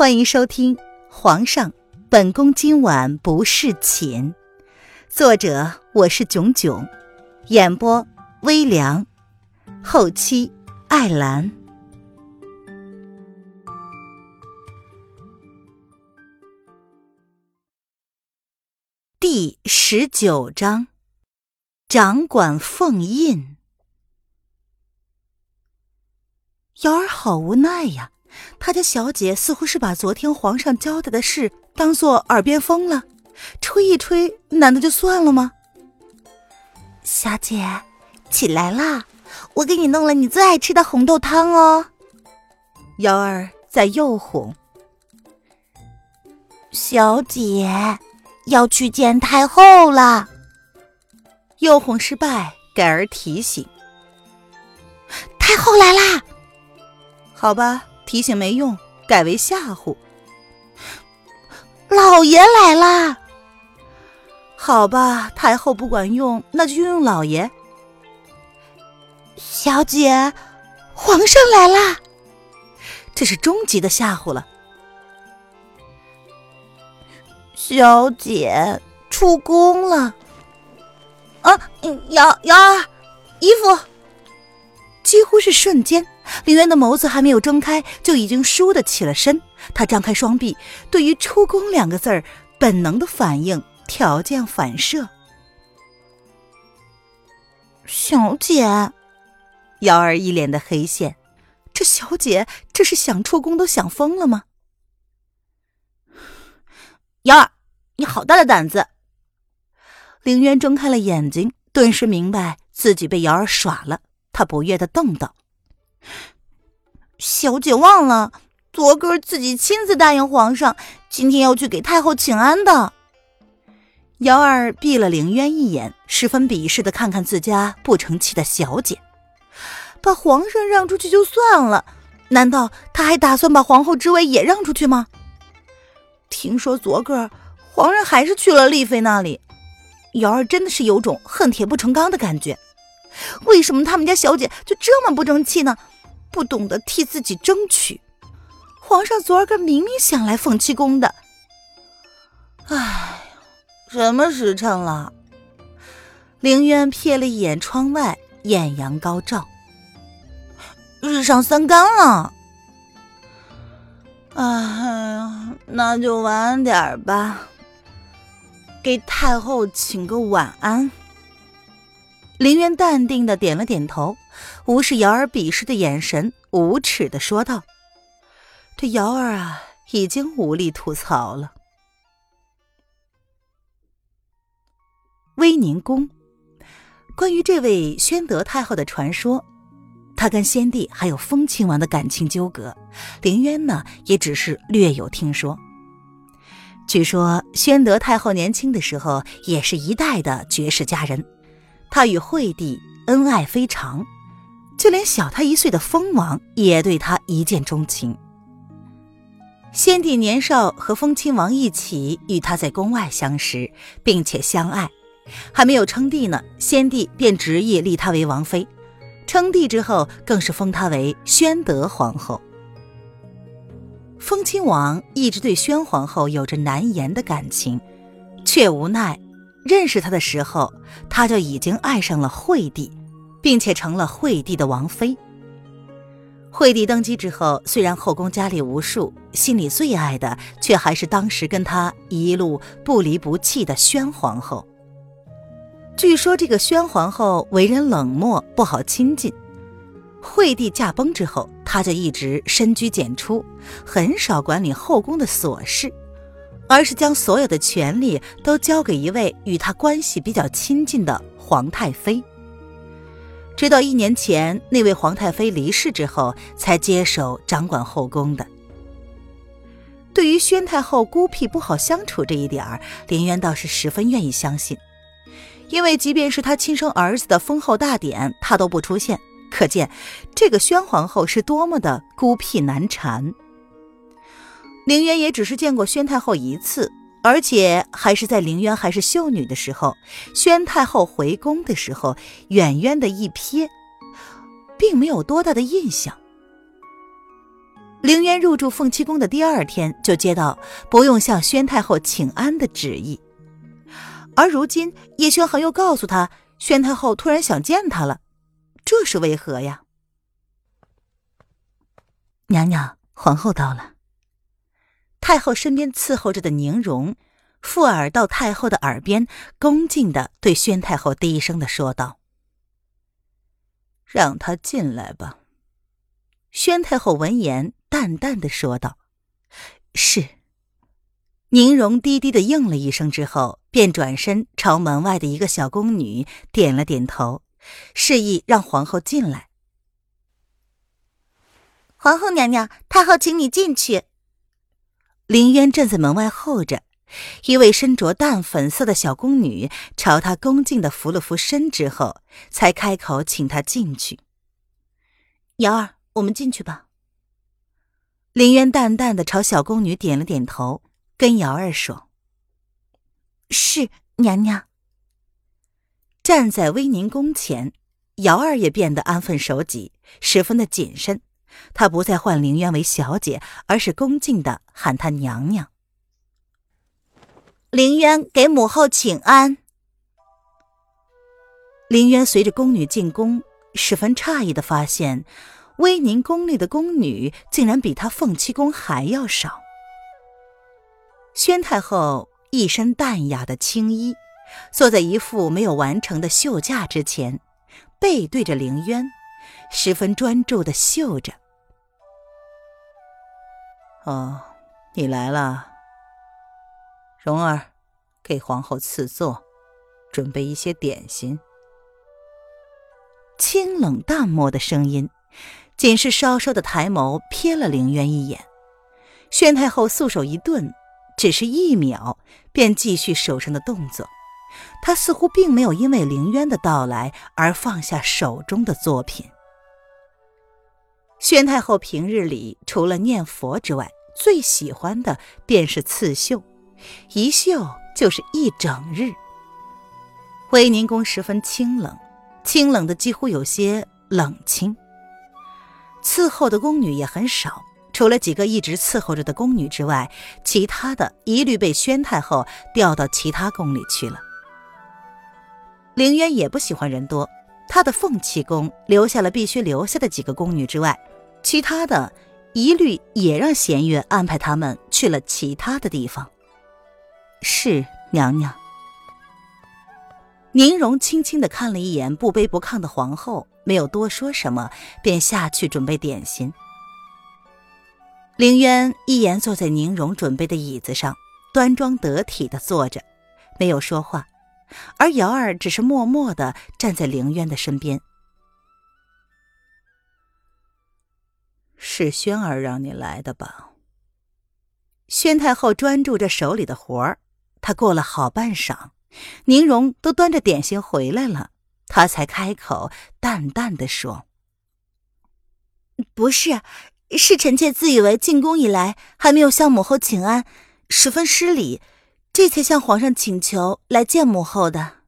欢迎收听《皇上，本宫今晚不侍寝》，作者我是囧囧，演播微凉，后期艾兰。第十九章，掌管凤印。瑶儿好无奈呀。他家小姐似乎是把昨天皇上交代的事当做耳边风了，吹一吹，难道就算了吗？小姐，起来啦，我给你弄了你最爱吃的红豆汤哦。幺儿在诱哄。小姐要去见太后了。诱哄失败，改而提醒。太后来啦。好吧。提醒没用，改为吓唬。老爷来啦！好吧，太后不管用，那就用用老爷。小姐，皇上来啦！这是终极的吓唬了。小姐出宫了。啊，瑶瑶儿，衣服。几乎是瞬间。林渊的眸子还没有睁开，就已经倏地起了身。他张开双臂，对于“出宫”两个字儿，本能的反应，条件反射。小姐，瑶儿一脸的黑线，这小姐这是想出宫都想疯了吗？瑶儿，你好大的胆子！凌渊睁开了眼睛，顿时明白自己被瑶儿耍了，他不悦的瞪道。小姐忘了，昨个自己亲自答应皇上，今天要去给太后请安的。瑶儿闭了凌渊一眼，十分鄙视的看看自家不成器的小姐，把皇上让出去就算了，难道他还打算把皇后之位也让出去吗？听说昨个皇上还是去了丽妃那里，瑶儿真的是有种恨铁不成钢的感觉。为什么他们家小姐就这么不争气呢？不懂得替自己争取。皇上昨儿个明明想来凤栖宫的。哎，什么时辰了？凌渊瞥了一眼窗外，艳阳高照，日上三竿了。哎呀，那就晚点吧，给太后请个晚安。林渊淡定的点了点头，无视瑶儿鄙视的眼神，无耻的说道：“这瑶儿啊，已经无力吐槽了。”威宁宫，关于这位宣德太后的传说，她跟先帝还有风亲王的感情纠葛，林渊呢也只是略有听说。据说宣德太后年轻的时候也是一代的绝世佳人。她与惠帝恩爱非常，就连小他一岁的蜂王也对他一见钟情。先帝年少和封亲王一起与他在宫外相识，并且相爱，还没有称帝呢，先帝便执意立她为王妃。称帝之后，更是封她为宣德皇后。封亲王一直对宣皇后有着难言的感情，却无奈。认识他的时候，他就已经爱上了惠帝，并且成了惠帝的王妃。惠帝登基之后，虽然后宫佳丽无数，心里最爱的却还是当时跟他一路不离不弃的宣皇后。据说这个宣皇后为人冷漠，不好亲近。惠帝驾崩之后，她就一直深居简出，很少管理后宫的琐事。而是将所有的权力都交给一位与她关系比较亲近的皇太妃。直到一年前那位皇太妃离世之后，才接手掌管后宫的。对于宣太后孤僻不好相处这一点儿，林渊倒是十分愿意相信，因为即便是他亲生儿子的封后大典，他都不出现，可见这个宣皇后是多么的孤僻难缠。凌渊也只是见过宣太后一次，而且还是在凌渊还是秀女的时候。宣太后回宫的时候，远远的一瞥，并没有多大的印象。凌渊入住凤栖宫的第二天，就接到不用向宣太后请安的旨意。而如今叶宣衡又告诉他，宣太后突然想见他了，这是为何呀？娘娘，皇后到了。太后身边伺候着的宁荣，附耳到太后的耳边，恭敬的对宣太后低声的说道：“让她进来吧。”宣太后闻言，淡淡的说道：“是。”宁荣低低的应了一声之后，便转身朝门外的一个小宫女点了点头，示意让皇后进来。皇后娘娘，太后请你进去。林渊站在门外候着，一位身着淡粉色的小宫女朝他恭敬的扶了扶身之后，才开口请他进去。瑶儿。我们进去吧。林渊淡淡的朝小宫女点了点头，跟瑶儿说：“是娘娘。”站在威宁宫前，瑶儿也变得安分守己，十分的谨慎。她不再唤凌渊为小姐，而是恭敬的喊她娘娘。凌渊给母后请安。凌渊随着宫女进宫，十分诧异的发现。威宁宫内的宫女竟然比他凤栖宫还要少。宣太后一身淡雅的青衣，坐在一副没有完成的绣架之前，背对着凌渊，十分专注的绣着。哦，你来了，蓉儿，给皇后赐座，准备一些点心。清冷淡漠的声音。仅是稍稍的抬眸瞥了凌渊一眼，宣太后素手一顿，只是一秒便继续手上的动作。她似乎并没有因为凌渊的到来而放下手中的作品。宣太后平日里除了念佛之外，最喜欢的便是刺绣，一绣就是一整日。威宁宫十分清冷，清冷的几乎有些冷清。伺候的宫女也很少，除了几个一直伺候着的宫女之外，其他的一律被宣太后调到其他宫里去了。凌渊也不喜欢人多，他的凤栖宫留下了必须留下的几个宫女之外，其他的一律也让弦月安排他们去了其他的地方。是娘娘。宁荣轻轻的看了一眼不卑不亢的皇后。没有多说什么，便下去准备点心。凌渊一言坐在宁荣准备的椅子上，端庄得体的坐着，没有说话。而瑶儿只是默默的站在凌渊的身边。是轩儿让你来的吧？宣太后专注着手里的活儿，她过了好半晌，宁荣都端着点心回来了。她才开口，淡淡的说：“不是，是臣妾自以为进宫以来还没有向母后请安，十分失礼，这才向皇上请求来见母后的。”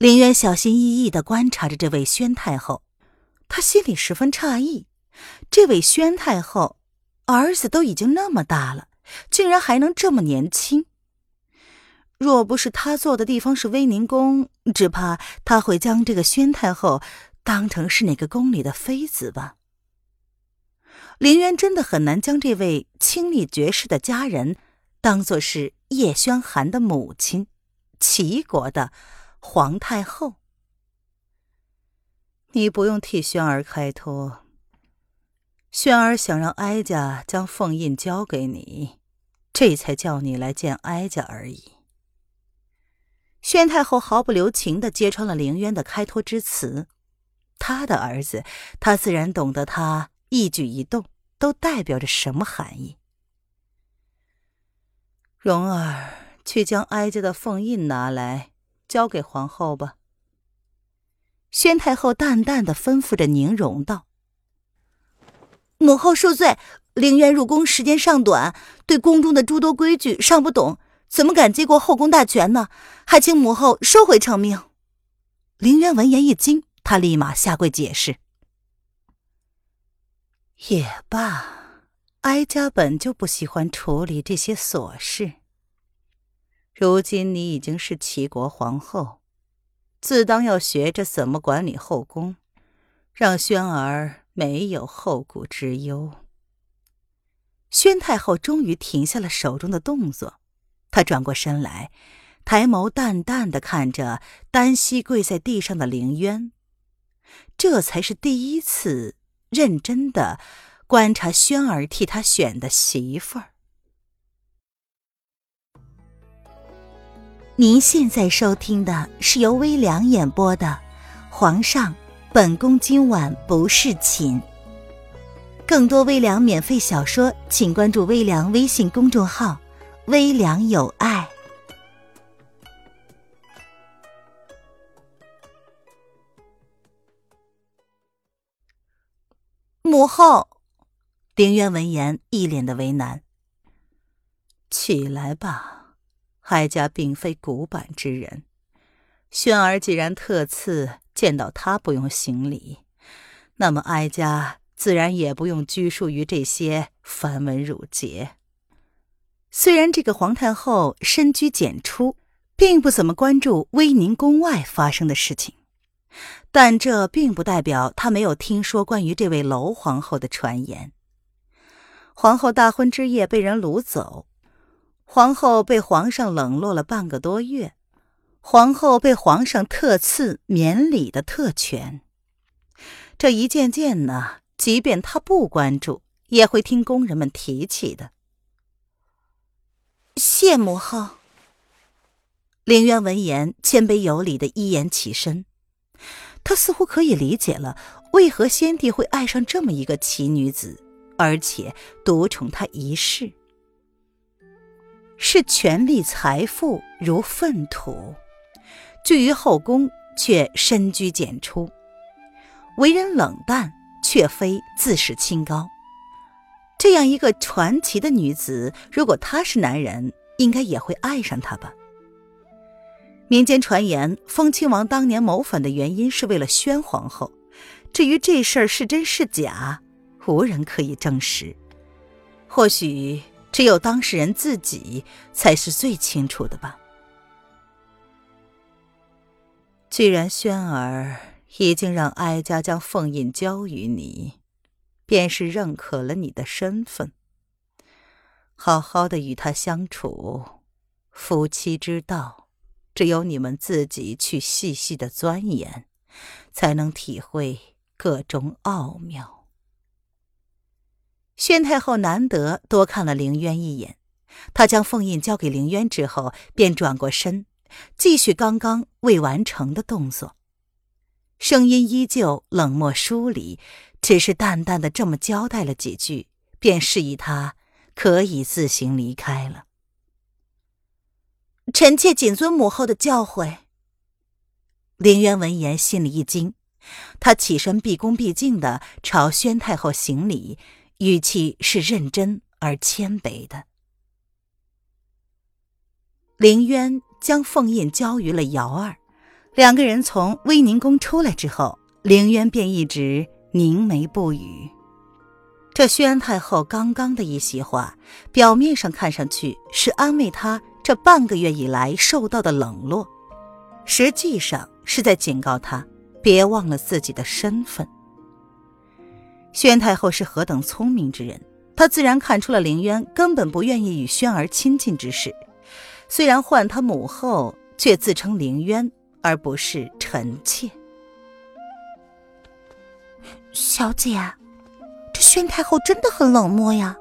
林渊小心翼翼的观察着这位宣太后，他心里十分诧异，这位宣太后儿子都已经那么大了，竟然还能这么年轻。若不是他坐的地方是威宁宫，只怕他会将这个宣太后当成是哪个宫里的妃子吧。林渊真的很难将这位清丽绝世的佳人当做是叶宣寒的母亲，齐国的皇太后。你不用替轩儿开脱，轩儿想让哀家将凤印交给你，这才叫你来见哀家而已。宣太后毫不留情的揭穿了凌渊的开脱之词，他的儿子，他自然懂得他一举一动都代表着什么含义。蓉儿，去将哀家的凤印拿来，交给皇后吧。宣太后淡淡的吩咐着宁荣道：“母后恕罪，凌渊入宫时间尚短，对宫中的诸多规矩尚不懂。”怎么敢接过后宫大权呢？还请母后收回成命。凌渊闻言一惊，他立马下跪解释：“也罢，哀家本就不喜欢处理这些琐事。如今你已经是齐国皇后，自当要学着怎么管理后宫，让轩儿没有后顾之忧。宣太后终于停下了手中的动作，她转过身来，抬眸淡淡的看着单膝跪在地上的凌渊，这才是第一次。认真的观察轩儿替他选的媳妇儿。您现在收听的是由微凉演播的《皇上，本宫今晚不是寝》。更多微凉免费小说，请关注微凉微信公众号“微凉有爱”。母后，凌渊闻言一脸的为难。起来吧，哀家并非古板之人。轩儿既然特赐见到他不用行礼，那么哀家自然也不用拘束于这些繁文缛节。虽然这个皇太后深居简出，并不怎么关注威宁宫外发生的事情。但这并不代表她没有听说关于这位娄皇后的传言。皇后大婚之夜被人掳走，皇后被皇上冷落了半个多月，皇后被皇上特赐免礼的特权。这一件件呢，即便他不关注，也会听宫人们提起的。谢母后。凌渊闻言，谦卑有礼的一言起身。他似乎可以理解了，为何先帝会爱上这么一个奇女子，而且独宠她一世。视权力财富如粪土，居于后宫却深居简出，为人冷淡却非自视清高。这样一个传奇的女子，如果他是男人，应该也会爱上她吧。民间传言，封亲王当年谋反的原因是为了宣皇后。至于这事儿是真是假，无人可以证实。或许只有当事人自己才是最清楚的吧。既然轩儿已经让哀家将凤印交于你，便是认可了你的身份。好好的与他相处，夫妻之道。只有你们自己去细细的钻研，才能体会个中奥妙。宣太后难得多看了凌渊一眼，她将凤印交给凌渊之后，便转过身，继续刚刚未完成的动作，声音依旧冷漠疏离，只是淡淡的这么交代了几句，便示意他可以自行离开了。臣妾谨遵母后的教诲。凌渊闻言心里一惊，他起身毕恭毕敬的朝宣太后行礼，语气是认真而谦卑的。凌渊将凤印交于了瑶儿，两个人从威宁宫出来之后，凌渊便一直凝眉不语。这宣太后刚刚的一席话，表面上看上去是安慰他。这半个月以来受到的冷落，实际上是在警告他别忘了自己的身份。宣太后是何等聪明之人，她自然看出了凌渊根本不愿意与轩儿亲近之事。虽然唤他母后，却自称凌渊而不是臣妾。小姐，这宣太后真的很冷漠呀！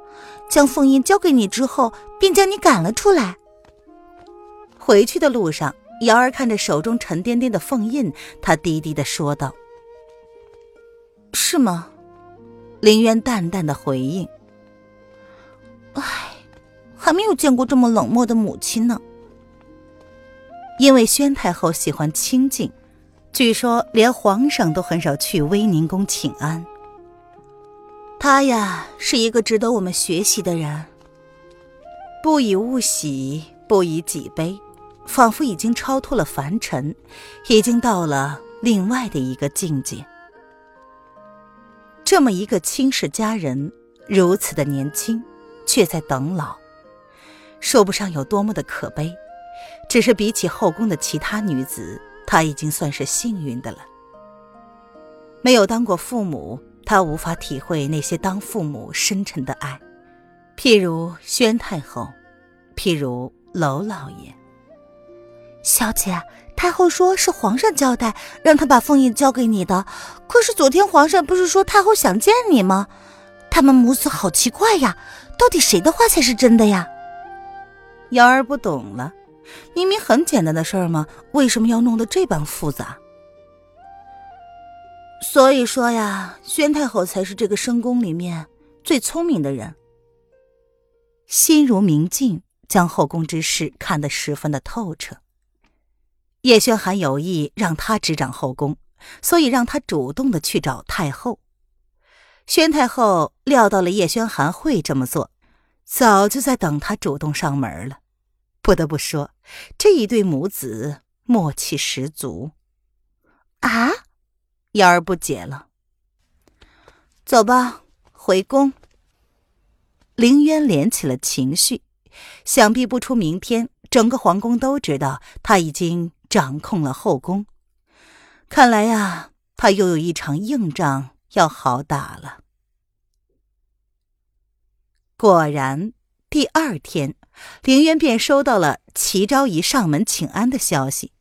将凤印交给你之后，便将你赶了出来。回去的路上，瑶儿看着手中沉甸甸的凤印，她低低的说道：“是吗？”林渊淡淡的回应：“唉，还没有见过这么冷漠的母亲呢。”因为宣太后喜欢清静，据说连皇上都很少去威宁宫请安。她呀，是一个值得我们学习的人。不以物喜，不以己悲。仿佛已经超脱了凡尘，已经到了另外的一个境界。这么一个亲世佳人，如此的年轻，却在等老，说不上有多么的可悲。只是比起后宫的其他女子，她已经算是幸运的了。没有当过父母，她无法体会那些当父母深沉的爱。譬如宣太后，譬如娄老爷。小姐，太后说是皇上交代，让她把凤印交给你的。可是昨天皇上不是说太后想见你吗？他们母子好奇怪呀，到底谁的话才是真的呀？瑶儿不懂了。明明很简单的事儿吗？为什么要弄得这般复杂？所以说呀，宣太后才是这个深宫里面最聪明的人，心如明镜，将后宫之事看得十分的透彻。叶轩寒有意让他执掌后宫，所以让他主动的去找太后。宣太后料到了叶轩寒会这么做，早就在等他主动上门了。不得不说，这一对母子默契十足。啊，瑶儿不解了。走吧，回宫。凌渊连起了情绪，想必不出明天，整个皇宫都知道他已经掌控了后宫。看来呀，他又有一场硬仗要好打了。果然，第二天。凌渊便收到了齐昭仪上门请安的消息。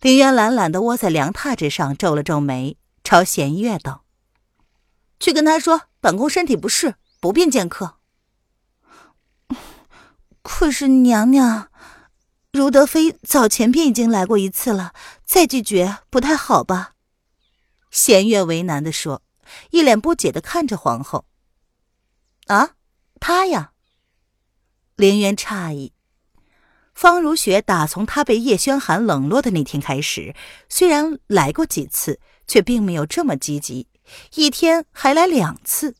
凌渊懒懒的窝在凉榻之上，皱了皱眉，朝弦月道：“去跟他说，本宫身体不适，不便见客。”可是娘娘，如德妃早前便已经来过一次了，再拒绝不太好吧？弦月为难的说，一脸不解的看着皇后。啊，她呀。凌渊诧异，方如雪打从他被叶轩寒冷落的那天开始，虽然来过几次，却并没有这么积极，一天还来两次。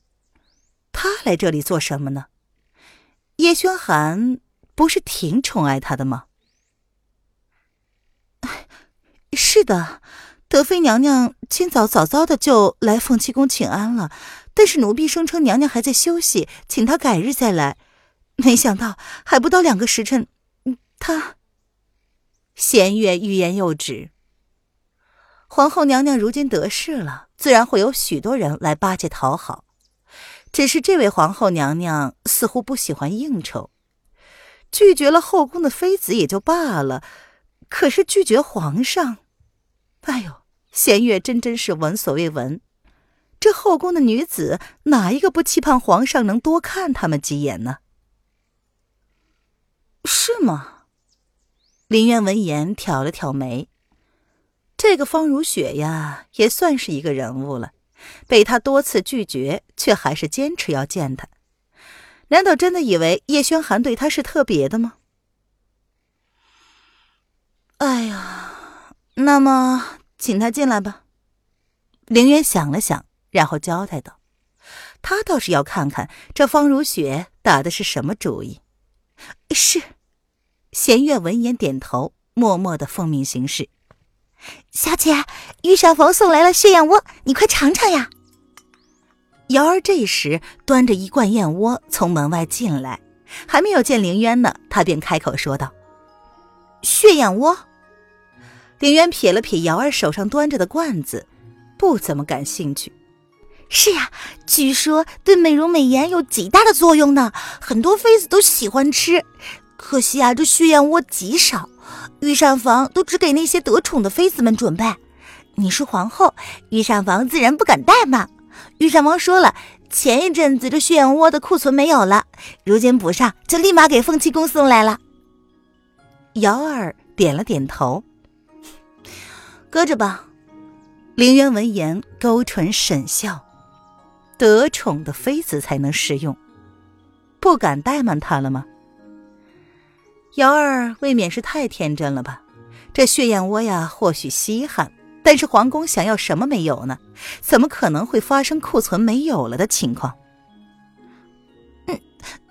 他来这里做什么呢？叶轩寒不是挺宠爱他的吗？是的，德妃娘娘今早早早的就来凤栖宫请安了，但是奴婢声称娘娘还在休息，请她改日再来。没想到还不到两个时辰，他。弦月欲言又止。皇后娘娘如今得势了，自然会有许多人来巴结讨好。只是这位皇后娘娘似乎不喜欢应酬，拒绝了后宫的妃子也就罢了，可是拒绝皇上，弦月真真是闻所未闻。这后宫的女子哪一个不期盼皇上能多看她们几眼呢？是吗？林渊闻言挑了挑眉。这个方如雪呀，也算是一个人物了。被他多次拒绝，却还是坚持要见他。难道真的以为叶轩寒对他是特别的吗？哎呀，那么请他进来吧。凌渊想了想，然后交代道：“他倒是要看看这方如雪打的是什么主意。”是。弦月闻言点头，默默的奉命行事。小姐，御膳房送来了血燕窝，你快尝尝呀。瑶儿这时端着一罐燕窝从门外进来，还没有见凌渊呢，他便开口说道：“血燕窝。”凌渊瞥了瞥瑶儿手上端着的罐子，不怎么感兴趣。是呀，据说对美容美颜有极大的作用呢，很多妃子都喜欢吃。可惜啊，这血燕窝极少，御膳房都只给那些得宠的妃子们准备。你是皇后，御膳房自然不敢怠慢。御膳房说了，前一阵子这血燕窝的库存没有了，如今补上，就立马给凤栖宫送来了。瑶儿点了点头，搁着吧。凌渊闻言勾唇沈笑，得宠的妃子才能食用，不敢怠慢他了吗？瑶儿未免是太天真了吧？这血燕窝呀，或许稀罕，但是皇宫想要什么没有呢？怎么可能会发生库存没有了的情况？嗯，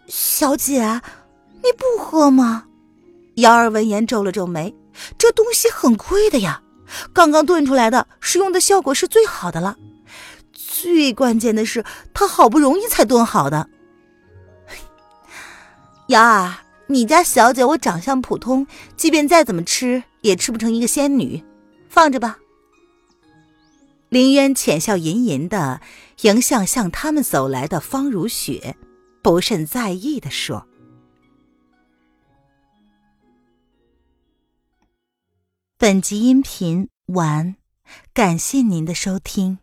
小姐，你不喝吗？瑶儿闻言皱了皱眉，这东西很贵的呀，刚刚炖出来的，使用的效果是最好的了。最关键的是，他好不容易才炖好的。瑶儿，你家小姐我长相普通，即便再怎么吃，也吃不成一个仙女，放着吧。林渊浅笑吟吟的迎向向他们走来的方如雪，不甚在意的说：“本集音频完，感谢您的收听。”